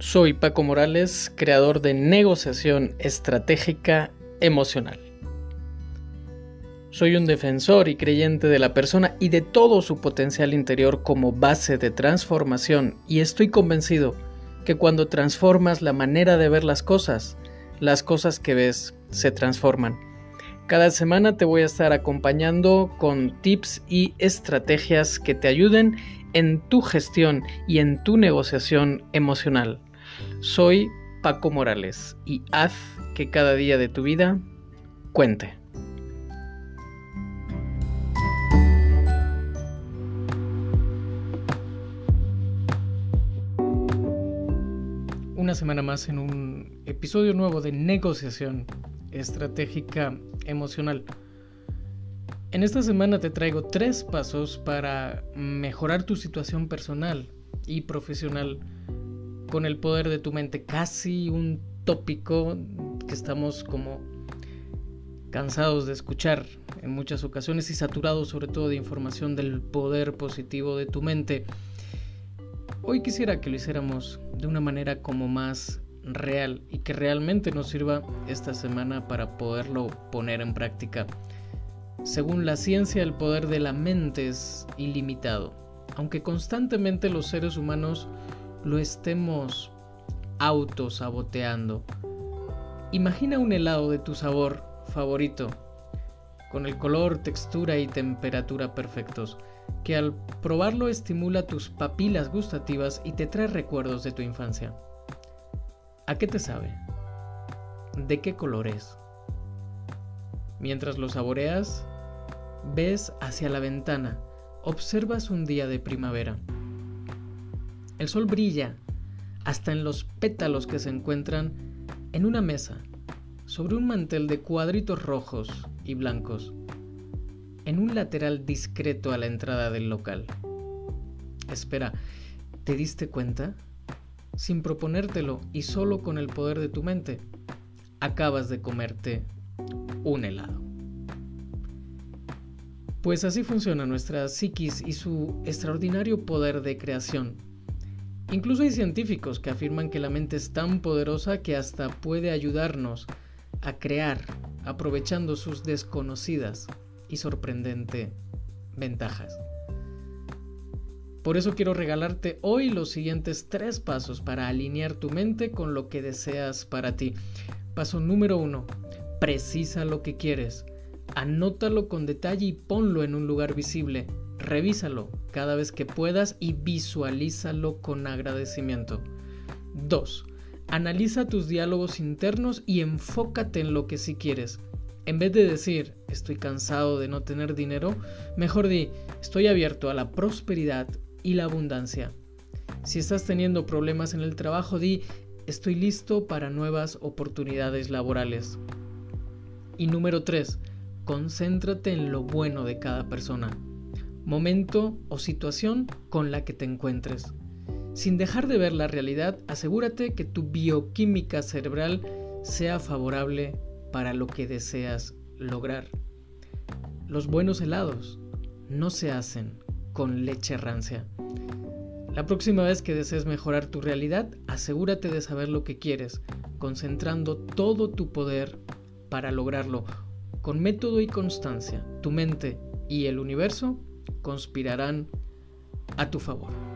Soy Paco Morales, creador de negociación estratégica emocional. Soy un defensor y creyente de la persona y de todo su potencial interior como base de transformación y estoy convencido que cuando transformas la manera de ver las cosas, las cosas que ves se transforman. Cada semana te voy a estar acompañando con tips y estrategias que te ayuden en tu gestión y en tu negociación emocional. Soy Paco Morales y haz que cada día de tu vida cuente. Una semana más en un episodio nuevo de negociación estratégica emocional. En esta semana te traigo tres pasos para mejorar tu situación personal y profesional con el poder de tu mente. Casi un tópico que estamos como cansados de escuchar en muchas ocasiones y saturados sobre todo de información del poder positivo de tu mente. Hoy quisiera que lo hiciéramos de una manera como más real y que realmente nos sirva esta semana para poderlo poner en práctica. Según la ciencia, el poder de la mente es ilimitado, aunque constantemente los seres humanos lo estemos autosaboteando. Imagina un helado de tu sabor favorito, con el color, textura y temperatura perfectos, que al probarlo estimula tus papilas gustativas y te trae recuerdos de tu infancia. ¿A qué te sabe? ¿De qué color es? Mientras lo saboreas, ves hacia la ventana, observas un día de primavera. El sol brilla hasta en los pétalos que se encuentran en una mesa, sobre un mantel de cuadritos rojos y blancos, en un lateral discreto a la entrada del local. Espera, ¿te diste cuenta? Sin proponértelo y solo con el poder de tu mente, acabas de comerte un helado. Pues así funciona nuestra psiquis y su extraordinario poder de creación Incluso hay científicos que afirman que la mente es tan poderosa que hasta puede ayudarnos a crear aprovechando sus desconocidas y sorprendente ventajas. Por eso quiero regalarte hoy los siguientes tres pasos para alinear tu mente con lo que deseas para ti. Paso número uno, precisa lo que quieres. Anótalo con detalle y ponlo en un lugar visible. Revísalo cada vez que puedas y visualízalo con agradecimiento. 2. Analiza tus diálogos internos y enfócate en lo que sí quieres. En vez de decir, estoy cansado de no tener dinero, mejor di, estoy abierto a la prosperidad y la abundancia. Si estás teniendo problemas en el trabajo, di, estoy listo para nuevas oportunidades laborales. Y número 3. Concéntrate en lo bueno de cada persona momento o situación con la que te encuentres. Sin dejar de ver la realidad, asegúrate que tu bioquímica cerebral sea favorable para lo que deseas lograr. Los buenos helados no se hacen con leche rancia. La próxima vez que desees mejorar tu realidad, asegúrate de saber lo que quieres, concentrando todo tu poder para lograrlo. Con método y constancia, tu mente y el universo conspirarán a tu favor.